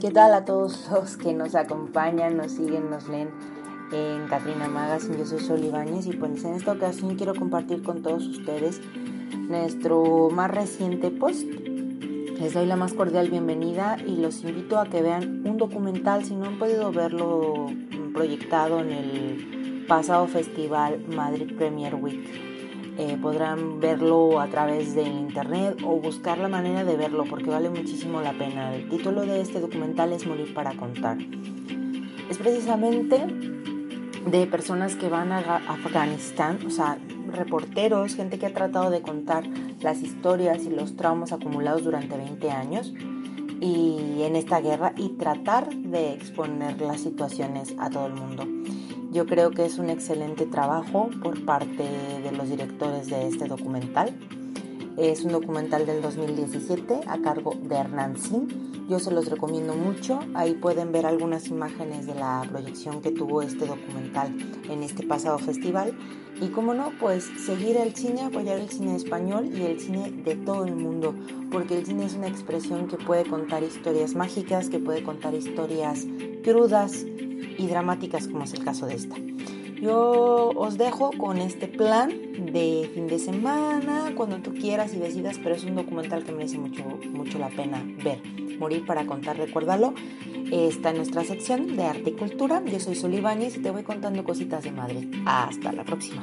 ¿Qué tal a todos los que nos acompañan, nos siguen, nos leen en Catrina Magazine? Yo soy Sol Ibáñez y pues en esta ocasión quiero compartir con todos ustedes nuestro más reciente post. Les doy la más cordial bienvenida y los invito a que vean un documental si no han podido verlo proyectado en el pasado festival Madrid Premier Week. Eh, podrán verlo a través de internet o buscar la manera de verlo porque vale muchísimo la pena. El título de este documental es Morir para contar. Es precisamente de personas que van a Afganistán, o sea, reporteros, gente que ha tratado de contar las historias y los traumas acumulados durante 20 años y en esta guerra y tratar de exponer las situaciones a todo el mundo. Yo creo que es un excelente trabajo por parte de los directores de este documental. Es un documental del 2017 a cargo de Hernán Sin. Yo se los recomiendo mucho. Ahí pueden ver algunas imágenes de la proyección que tuvo este documental en este pasado festival. Y como no, pues seguir el cine, apoyar el cine español y el cine de todo el mundo. Porque el cine es una expresión que puede contar historias mágicas, que puede contar historias crudas, y dramáticas como es el caso de esta. Yo os dejo con este plan de fin de semana, cuando tú quieras y decidas, pero es un documental que merece mucho, mucho la pena ver. Morir para contar, recuérdalo. Está en nuestra sección de arte y cultura. Yo soy Sol Ibáñez y te voy contando cositas de madre. Hasta la próxima.